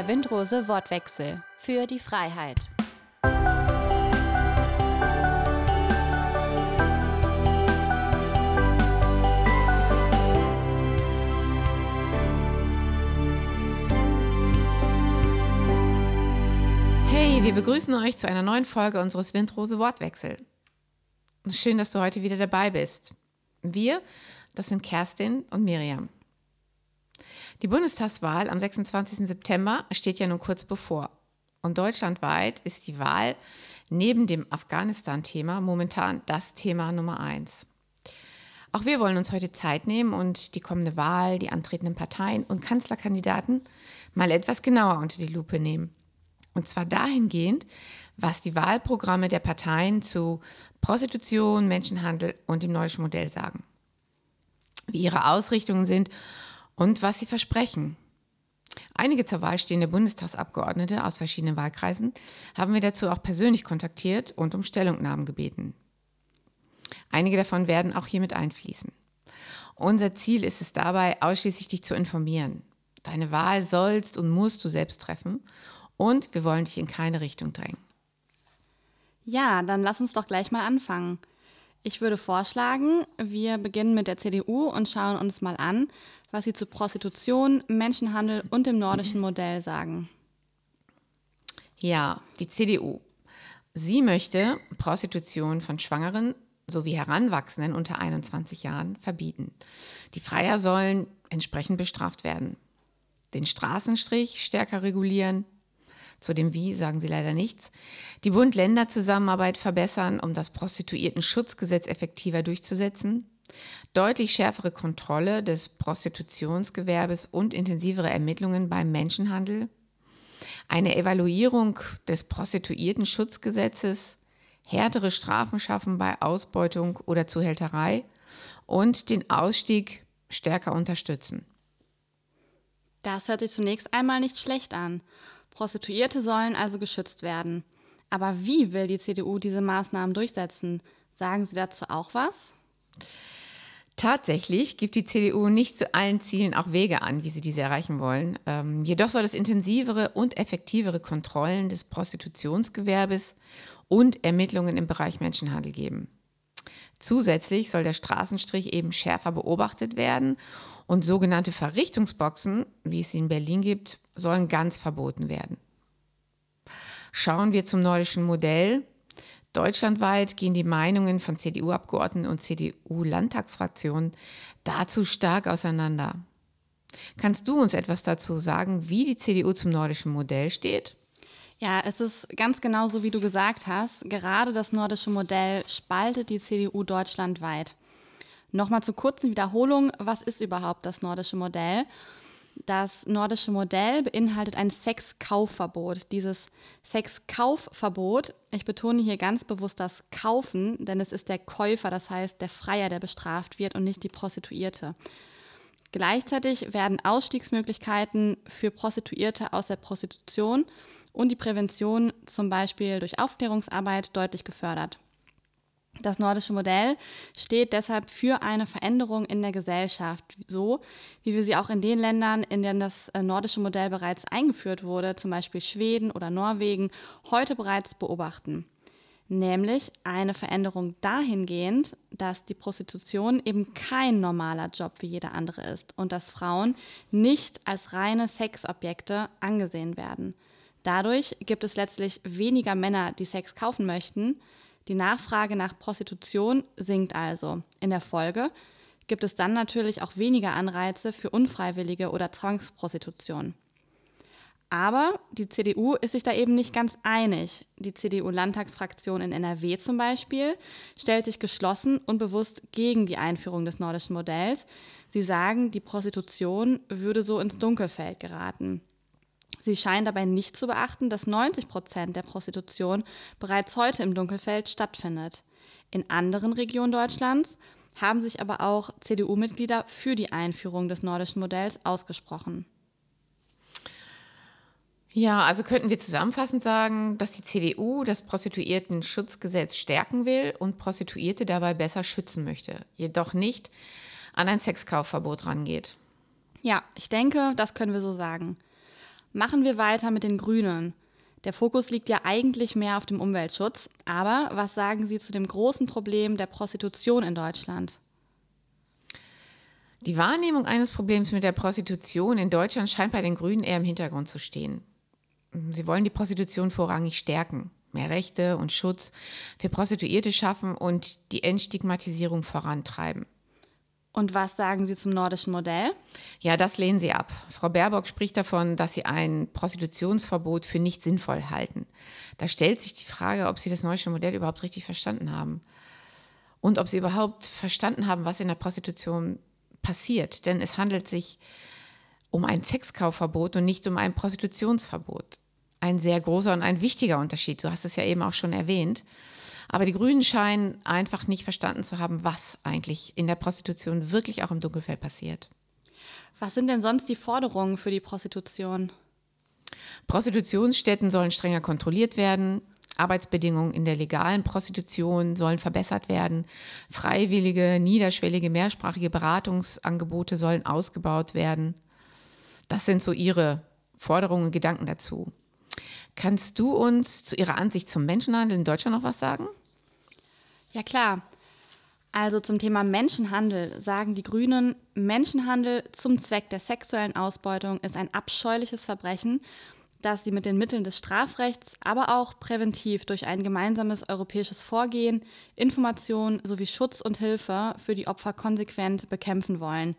Der Windrose Wortwechsel für die Freiheit. Hey, wir begrüßen euch zu einer neuen Folge unseres Windrose Wortwechsel. Schön, dass du heute wieder dabei bist. Wir, das sind Kerstin und Miriam. Die Bundestagswahl am 26. September steht ja nun kurz bevor. Und deutschlandweit ist die Wahl neben dem Afghanistan-Thema momentan das Thema Nummer eins. Auch wir wollen uns heute Zeit nehmen und die kommende Wahl, die antretenden Parteien und Kanzlerkandidaten mal etwas genauer unter die Lupe nehmen. Und zwar dahingehend, was die Wahlprogramme der Parteien zu Prostitution, Menschenhandel und dem nordischen Modell sagen. Wie ihre Ausrichtungen sind und was sie versprechen. Einige zur Wahl stehende Bundestagsabgeordnete aus verschiedenen Wahlkreisen haben wir dazu auch persönlich kontaktiert und um Stellungnahmen gebeten. Einige davon werden auch hiermit einfließen. Unser Ziel ist es dabei, ausschließlich dich zu informieren. Deine Wahl sollst und musst du selbst treffen und wir wollen dich in keine Richtung drängen. Ja, dann lass uns doch gleich mal anfangen. Ich würde vorschlagen, wir beginnen mit der CDU und schauen uns mal an, was sie zu Prostitution, Menschenhandel und dem nordischen Modell sagen. Ja, die CDU. Sie möchte Prostitution von Schwangeren sowie Heranwachsenden unter 21 Jahren verbieten. Die Freier sollen entsprechend bestraft werden. Den Straßenstrich stärker regulieren, zu dem Wie sagen sie leider nichts. Die Bund-Länder-Zusammenarbeit verbessern, um das Prostituierten-Schutzgesetz effektiver durchzusetzen. Deutlich schärfere Kontrolle des Prostitutionsgewerbes und intensivere Ermittlungen beim Menschenhandel. Eine Evaluierung des Prostituierten-Schutzgesetzes. Härtere Strafen schaffen bei Ausbeutung oder Zuhälterei. Und den Ausstieg stärker unterstützen. Das hört sich zunächst einmal nicht schlecht an. Prostituierte sollen also geschützt werden. Aber wie will die CDU diese Maßnahmen durchsetzen? Sagen Sie dazu auch was? Tatsächlich gibt die CDU nicht zu allen Zielen auch Wege an, wie sie diese erreichen wollen. Ähm, jedoch soll es intensivere und effektivere Kontrollen des Prostitutionsgewerbes und Ermittlungen im Bereich Menschenhandel geben. Zusätzlich soll der Straßenstrich eben schärfer beobachtet werden und sogenannte Verrichtungsboxen, wie es sie in Berlin gibt, sollen ganz verboten werden. Schauen wir zum nordischen Modell. Deutschlandweit gehen die Meinungen von CDU-Abgeordneten und CDU-Landtagsfraktionen dazu stark auseinander. Kannst du uns etwas dazu sagen, wie die CDU zum nordischen Modell steht? Ja, es ist ganz genau so, wie du gesagt hast. Gerade das nordische Modell spaltet die CDU deutschlandweit. Nochmal zur kurzen Wiederholung, was ist überhaupt das nordische Modell? Das nordische Modell beinhaltet ein Sexkaufverbot. Dieses Sexkaufverbot, ich betone hier ganz bewusst das Kaufen, denn es ist der Käufer, das heißt der Freier, der bestraft wird und nicht die Prostituierte. Gleichzeitig werden Ausstiegsmöglichkeiten für Prostituierte aus der Prostitution und die Prävention zum Beispiel durch Aufklärungsarbeit deutlich gefördert. Das nordische Modell steht deshalb für eine Veränderung in der Gesellschaft, so wie wir sie auch in den Ländern, in denen das äh, nordische Modell bereits eingeführt wurde, zum Beispiel Schweden oder Norwegen, heute bereits beobachten. Nämlich eine Veränderung dahingehend, dass die Prostitution eben kein normaler Job wie jeder andere ist und dass Frauen nicht als reine Sexobjekte angesehen werden. Dadurch gibt es letztlich weniger Männer, die Sex kaufen möchten, die Nachfrage nach Prostitution sinkt also. In der Folge gibt es dann natürlich auch weniger Anreize für unfreiwillige oder Zwangsprostitution. Aber die CDU ist sich da eben nicht ganz einig. Die CDU-Landtagsfraktion in NRW zum Beispiel stellt sich geschlossen und bewusst gegen die Einführung des nordischen Modells. Sie sagen, die Prostitution würde so ins Dunkelfeld geraten. Sie scheinen dabei nicht zu beachten, dass 90 Prozent der Prostitution bereits heute im Dunkelfeld stattfindet. In anderen Regionen Deutschlands haben sich aber auch CDU-Mitglieder für die Einführung des nordischen Modells ausgesprochen. Ja, also könnten wir zusammenfassend sagen, dass die CDU das Prostituierten-Schutzgesetz stärken will und Prostituierte dabei besser schützen möchte, jedoch nicht an ein Sexkaufverbot rangeht. Ja, ich denke, das können wir so sagen. Machen wir weiter mit den Grünen. Der Fokus liegt ja eigentlich mehr auf dem Umweltschutz. Aber was sagen Sie zu dem großen Problem der Prostitution in Deutschland? Die Wahrnehmung eines Problems mit der Prostitution in Deutschland scheint bei den Grünen eher im Hintergrund zu stehen. Sie wollen die Prostitution vorrangig stärken, mehr Rechte und Schutz für Prostituierte schaffen und die Entstigmatisierung vorantreiben. Und was sagen Sie zum nordischen Modell? Ja, das lehnen Sie ab. Frau Baerbock spricht davon, dass Sie ein Prostitutionsverbot für nicht sinnvoll halten. Da stellt sich die Frage, ob Sie das nordische Modell überhaupt richtig verstanden haben. Und ob Sie überhaupt verstanden haben, was in der Prostitution passiert. Denn es handelt sich um ein Sexkaufverbot und nicht um ein Prostitutionsverbot. Ein sehr großer und ein wichtiger Unterschied. Du hast es ja eben auch schon erwähnt. Aber die Grünen scheinen einfach nicht verstanden zu haben, was eigentlich in der Prostitution wirklich auch im Dunkelfeld passiert. Was sind denn sonst die Forderungen für die Prostitution? Prostitutionsstätten sollen strenger kontrolliert werden. Arbeitsbedingungen in der legalen Prostitution sollen verbessert werden. Freiwillige, niederschwellige, mehrsprachige Beratungsangebote sollen ausgebaut werden. Das sind so Ihre Forderungen und Gedanken dazu. Kannst du uns zu Ihrer Ansicht zum Menschenhandel in Deutschland noch was sagen? Ja klar. Also zum Thema Menschenhandel sagen die Grünen, Menschenhandel zum Zweck der sexuellen Ausbeutung ist ein abscheuliches Verbrechen dass sie mit den Mitteln des Strafrechts, aber auch präventiv durch ein gemeinsames europäisches Vorgehen, Information sowie Schutz und Hilfe für die Opfer konsequent bekämpfen wollen.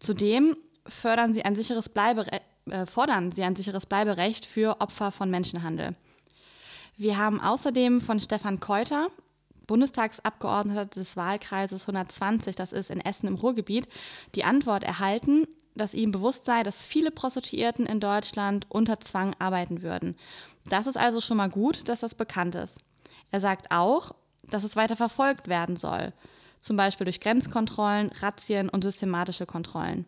Zudem fördern sie ein sicheres Bleibere äh, fordern sie ein sicheres Bleiberecht für Opfer von Menschenhandel. Wir haben außerdem von Stefan Keuter, Bundestagsabgeordneter des Wahlkreises 120, das ist in Essen im Ruhrgebiet, die Antwort erhalten, dass ihm bewusst sei, dass viele Prostituierten in Deutschland unter Zwang arbeiten würden. Das ist also schon mal gut, dass das bekannt ist. Er sagt auch, dass es weiter verfolgt werden soll, zum Beispiel durch Grenzkontrollen, Razzien und systematische Kontrollen.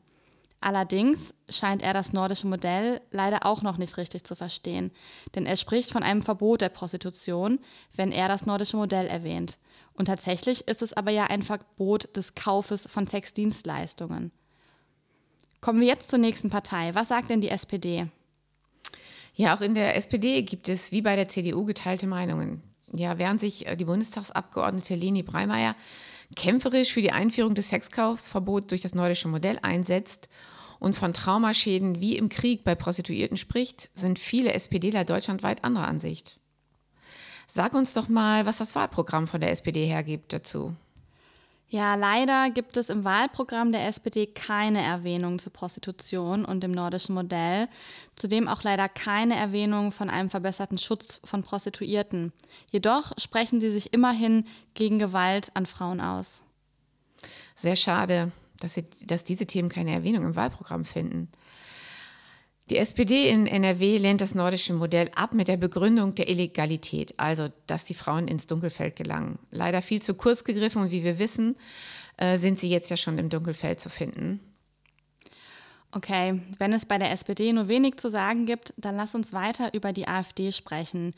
Allerdings scheint er das nordische Modell leider auch noch nicht richtig zu verstehen, denn er spricht von einem Verbot der Prostitution, wenn er das nordische Modell erwähnt. Und tatsächlich ist es aber ja ein Verbot des Kaufes von Sexdienstleistungen. Kommen wir jetzt zur nächsten Partei. Was sagt denn die SPD? Ja, auch in der SPD gibt es wie bei der CDU geteilte Meinungen. Ja, während sich äh, die Bundestagsabgeordnete Leni Breimeyer kämpferisch für die Einführung des Sexkaufsverbots durch das nordische Modell einsetzt und von Traumaschäden wie im Krieg bei Prostituierten spricht, sind viele SPDler deutschlandweit anderer Ansicht. Sag uns doch mal, was das Wahlprogramm von der SPD hergibt dazu. Ja, leider gibt es im Wahlprogramm der SPD keine Erwähnung zur Prostitution und dem nordischen Modell, zudem auch leider keine Erwähnung von einem verbesserten Schutz von Prostituierten. Jedoch sprechen sie sich immerhin gegen Gewalt an Frauen aus. Sehr schade, dass, sie, dass diese Themen keine Erwähnung im Wahlprogramm finden. Die SPD in NRW lehnt das nordische Modell ab mit der Begründung der Illegalität, also dass die Frauen ins Dunkelfeld gelangen. Leider viel zu kurz gegriffen und wie wir wissen, äh, sind sie jetzt ja schon im Dunkelfeld zu finden. Okay, wenn es bei der SPD nur wenig zu sagen gibt, dann lass uns weiter über die AfD sprechen.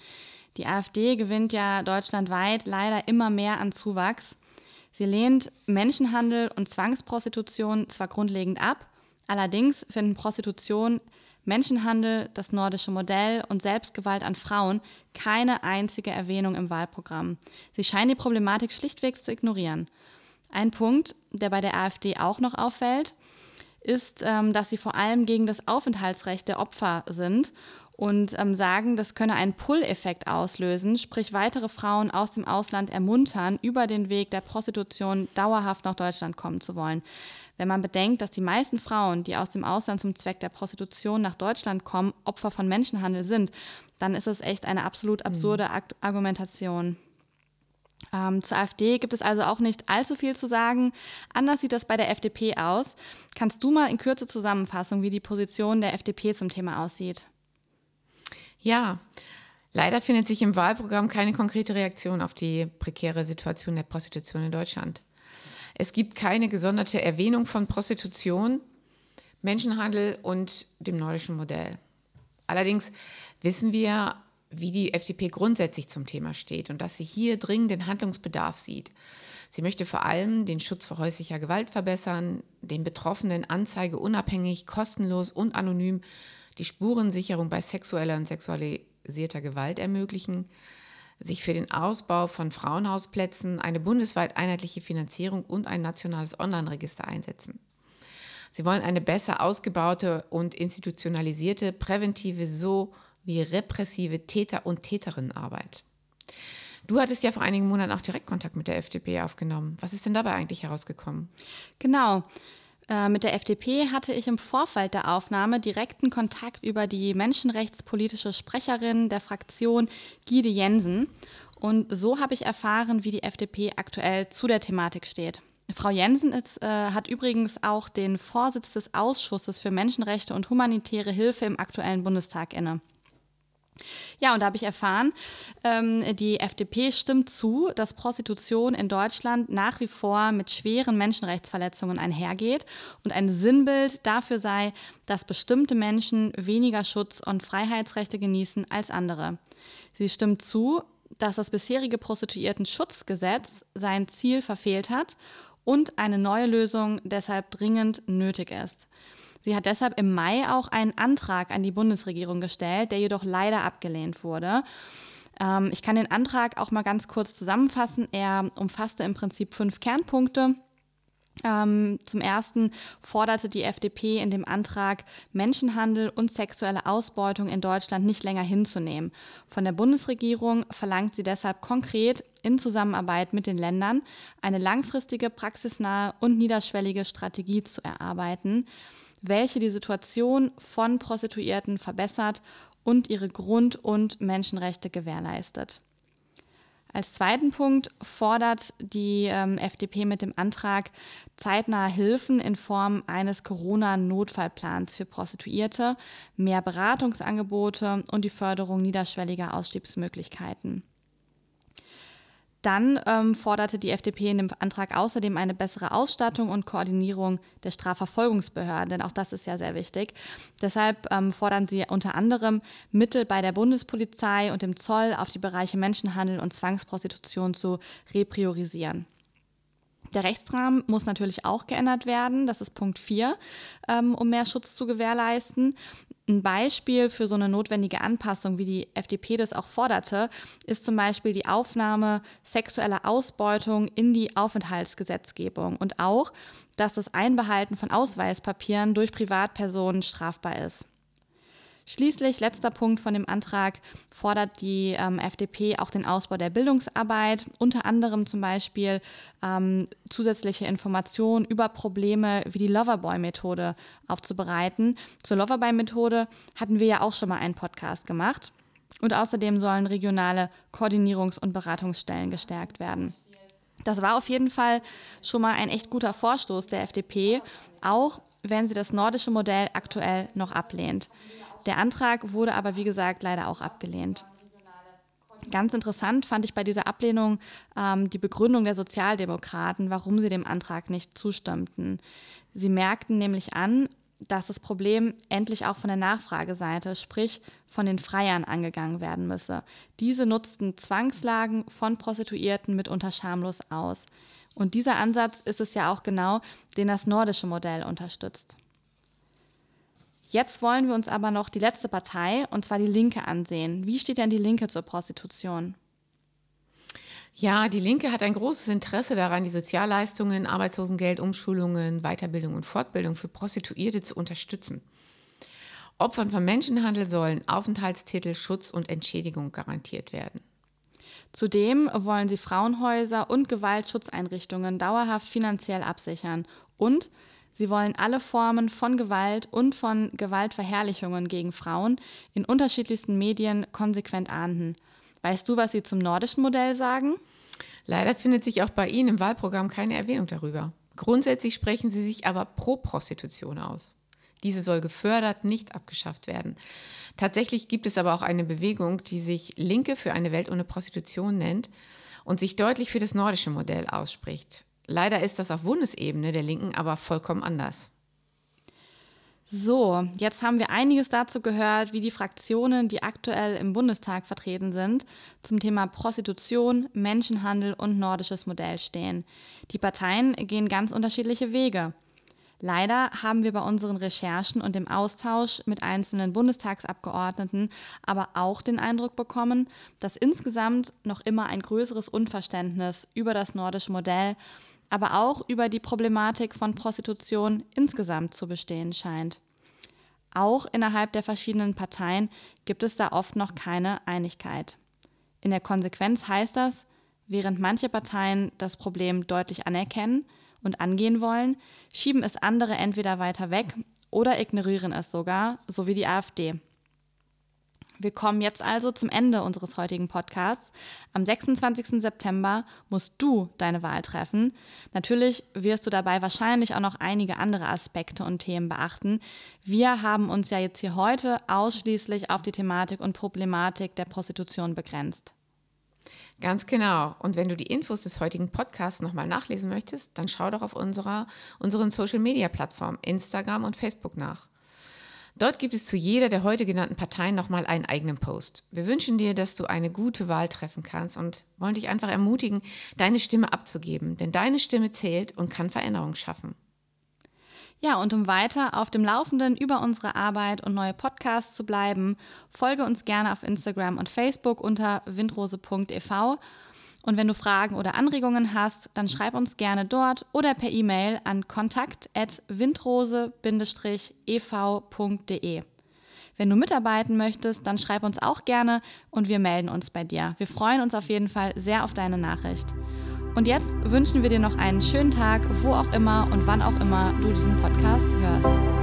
Die AfD gewinnt ja deutschlandweit leider immer mehr an Zuwachs. Sie lehnt Menschenhandel und Zwangsprostitution zwar grundlegend ab, allerdings finden Prostitution Menschenhandel, das nordische Modell und Selbstgewalt an Frauen keine einzige Erwähnung im Wahlprogramm. Sie scheinen die Problematik schlichtweg zu ignorieren. Ein Punkt, der bei der AfD auch noch auffällt, ist, ähm, dass sie vor allem gegen das Aufenthaltsrecht der Opfer sind und ähm, sagen, das könne einen Pull-Effekt auslösen, sprich weitere Frauen aus dem Ausland ermuntern, über den Weg der Prostitution dauerhaft nach Deutschland kommen zu wollen. Wenn man bedenkt, dass die meisten Frauen, die aus dem Ausland zum Zweck der Prostitution nach Deutschland kommen, Opfer von Menschenhandel sind, dann ist es echt eine absolut absurde mhm. Argumentation. Ähm, zur AfD gibt es also auch nicht allzu viel zu sagen. Anders sieht das bei der FDP aus. Kannst du mal in Kürze zusammenfassen, wie die Position der FDP zum Thema aussieht? Ja, leider findet sich im Wahlprogramm keine konkrete Reaktion auf die prekäre Situation der Prostitution in Deutschland. Es gibt keine gesonderte Erwähnung von Prostitution, Menschenhandel und dem nordischen Modell. Allerdings wissen wir, wie die FDP grundsätzlich zum Thema steht und dass sie hier dringenden Handlungsbedarf sieht. Sie möchte vor allem den Schutz vor häuslicher Gewalt verbessern, den Betroffenen Anzeige unabhängig, kostenlos und anonym die Spurensicherung bei sexueller und sexualisierter Gewalt ermöglichen, sich für den Ausbau von Frauenhausplätzen, eine bundesweit einheitliche Finanzierung und ein nationales Online-Register einsetzen. Sie wollen eine besser ausgebaute und institutionalisierte präventive sowie repressive Täter- und Täterinnenarbeit. Du hattest ja vor einigen Monaten auch direkt Kontakt mit der FDP aufgenommen. Was ist denn dabei eigentlich herausgekommen? Genau. Äh, mit der FDP hatte ich im Vorfeld der Aufnahme direkten Kontakt über die menschenrechtspolitische Sprecherin der Fraktion, Gide Jensen. Und so habe ich erfahren, wie die FDP aktuell zu der Thematik steht. Frau Jensen ist, äh, hat übrigens auch den Vorsitz des Ausschusses für Menschenrechte und humanitäre Hilfe im aktuellen Bundestag inne. Ja, und da habe ich erfahren, ähm, die FDP stimmt zu, dass Prostitution in Deutschland nach wie vor mit schweren Menschenrechtsverletzungen einhergeht und ein Sinnbild dafür sei, dass bestimmte Menschen weniger Schutz und Freiheitsrechte genießen als andere. Sie stimmt zu, dass das bisherige Prostituierten-Schutzgesetz sein Ziel verfehlt hat und eine neue Lösung deshalb dringend nötig ist. Sie hat deshalb im Mai auch einen Antrag an die Bundesregierung gestellt, der jedoch leider abgelehnt wurde. Ähm, ich kann den Antrag auch mal ganz kurz zusammenfassen. Er umfasste im Prinzip fünf Kernpunkte. Ähm, zum ersten forderte die FDP in dem Antrag, Menschenhandel und sexuelle Ausbeutung in Deutschland nicht länger hinzunehmen. Von der Bundesregierung verlangt sie deshalb konkret in Zusammenarbeit mit den Ländern eine langfristige, praxisnahe und niederschwellige Strategie zu erarbeiten welche die Situation von Prostituierten verbessert und ihre Grund- und Menschenrechte gewährleistet. Als zweiten Punkt fordert die ähm, FDP mit dem Antrag zeitnahe Hilfen in Form eines Corona-Notfallplans für Prostituierte, mehr Beratungsangebote und die Förderung niederschwelliger Ausstiegsmöglichkeiten. Dann ähm, forderte die FDP in dem Antrag außerdem eine bessere Ausstattung und Koordinierung der Strafverfolgungsbehörden, denn auch das ist ja sehr wichtig. Deshalb ähm, fordern sie unter anderem Mittel bei der Bundespolizei und dem Zoll auf die Bereiche Menschenhandel und Zwangsprostitution zu repriorisieren. Der Rechtsrahmen muss natürlich auch geändert werden. Das ist Punkt 4, ähm, um mehr Schutz zu gewährleisten. Ein Beispiel für so eine notwendige Anpassung, wie die FDP das auch forderte, ist zum Beispiel die Aufnahme sexueller Ausbeutung in die Aufenthaltsgesetzgebung und auch, dass das Einbehalten von Ausweispapieren durch Privatpersonen strafbar ist. Schließlich, letzter Punkt von dem Antrag, fordert die ähm, FDP auch den Ausbau der Bildungsarbeit, unter anderem zum Beispiel ähm, zusätzliche Informationen über Probleme wie die Loverboy-Methode aufzubereiten. Zur Loverboy-Methode hatten wir ja auch schon mal einen Podcast gemacht. Und außerdem sollen regionale Koordinierungs- und Beratungsstellen gestärkt werden. Das war auf jeden Fall schon mal ein echt guter Vorstoß der FDP, auch wenn sie das nordische Modell aktuell noch ablehnt. Der Antrag wurde aber, wie gesagt, leider auch abgelehnt. Ganz interessant fand ich bei dieser Ablehnung ähm, die Begründung der Sozialdemokraten, warum sie dem Antrag nicht zustimmten. Sie merkten nämlich an, dass das Problem endlich auch von der Nachfrageseite, sprich von den Freiern, angegangen werden müsse. Diese nutzten Zwangslagen von Prostituierten mitunter schamlos aus. Und dieser Ansatz ist es ja auch genau, den das nordische Modell unterstützt. Jetzt wollen wir uns aber noch die letzte Partei, und zwar die Linke, ansehen. Wie steht denn die Linke zur Prostitution? Ja, die Linke hat ein großes Interesse daran, die Sozialleistungen, Arbeitslosengeld, Umschulungen, Weiterbildung und Fortbildung für Prostituierte zu unterstützen. Opfern von Menschenhandel sollen Aufenthaltstitel, Schutz und Entschädigung garantiert werden. Zudem wollen sie Frauenhäuser und Gewaltschutzeinrichtungen dauerhaft finanziell absichern und Sie wollen alle Formen von Gewalt und von Gewaltverherrlichungen gegen Frauen in unterschiedlichsten Medien konsequent ahnden. Weißt du, was Sie zum nordischen Modell sagen? Leider findet sich auch bei Ihnen im Wahlprogramm keine Erwähnung darüber. Grundsätzlich sprechen Sie sich aber pro Prostitution aus. Diese soll gefördert, nicht abgeschafft werden. Tatsächlich gibt es aber auch eine Bewegung, die sich Linke für eine Welt ohne Prostitution nennt und sich deutlich für das nordische Modell ausspricht. Leider ist das auf Bundesebene der Linken aber vollkommen anders. So, jetzt haben wir einiges dazu gehört, wie die Fraktionen, die aktuell im Bundestag vertreten sind, zum Thema Prostitution, Menschenhandel und nordisches Modell stehen. Die Parteien gehen ganz unterschiedliche Wege. Leider haben wir bei unseren Recherchen und dem Austausch mit einzelnen Bundestagsabgeordneten aber auch den Eindruck bekommen, dass insgesamt noch immer ein größeres Unverständnis über das nordische Modell, aber auch über die Problematik von Prostitution insgesamt zu bestehen scheint. Auch innerhalb der verschiedenen Parteien gibt es da oft noch keine Einigkeit. In der Konsequenz heißt das, während manche Parteien das Problem deutlich anerkennen, und angehen wollen, schieben es andere entweder weiter weg oder ignorieren es sogar, so wie die AfD. Wir kommen jetzt also zum Ende unseres heutigen Podcasts. Am 26. September musst du deine Wahl treffen. Natürlich wirst du dabei wahrscheinlich auch noch einige andere Aspekte und Themen beachten. Wir haben uns ja jetzt hier heute ausschließlich auf die Thematik und Problematik der Prostitution begrenzt. Ganz genau. Und wenn du die Infos des heutigen Podcasts nochmal nachlesen möchtest, dann schau doch auf unserer, unseren Social-Media-Plattformen Instagram und Facebook nach. Dort gibt es zu jeder der heute genannten Parteien nochmal einen eigenen Post. Wir wünschen dir, dass du eine gute Wahl treffen kannst und wollen dich einfach ermutigen, deine Stimme abzugeben, denn deine Stimme zählt und kann Veränderung schaffen. Ja, und um weiter auf dem Laufenden über unsere Arbeit und neue Podcasts zu bleiben, folge uns gerne auf Instagram und Facebook unter windrose.ev. Und wenn du Fragen oder Anregungen hast, dann schreib uns gerne dort oder per E-Mail an kontakt@windrose-ev.de. Wenn du mitarbeiten möchtest, dann schreib uns auch gerne und wir melden uns bei dir. Wir freuen uns auf jeden Fall sehr auf deine Nachricht. Und jetzt wünschen wir dir noch einen schönen Tag, wo auch immer und wann auch immer du diesen Podcast hörst.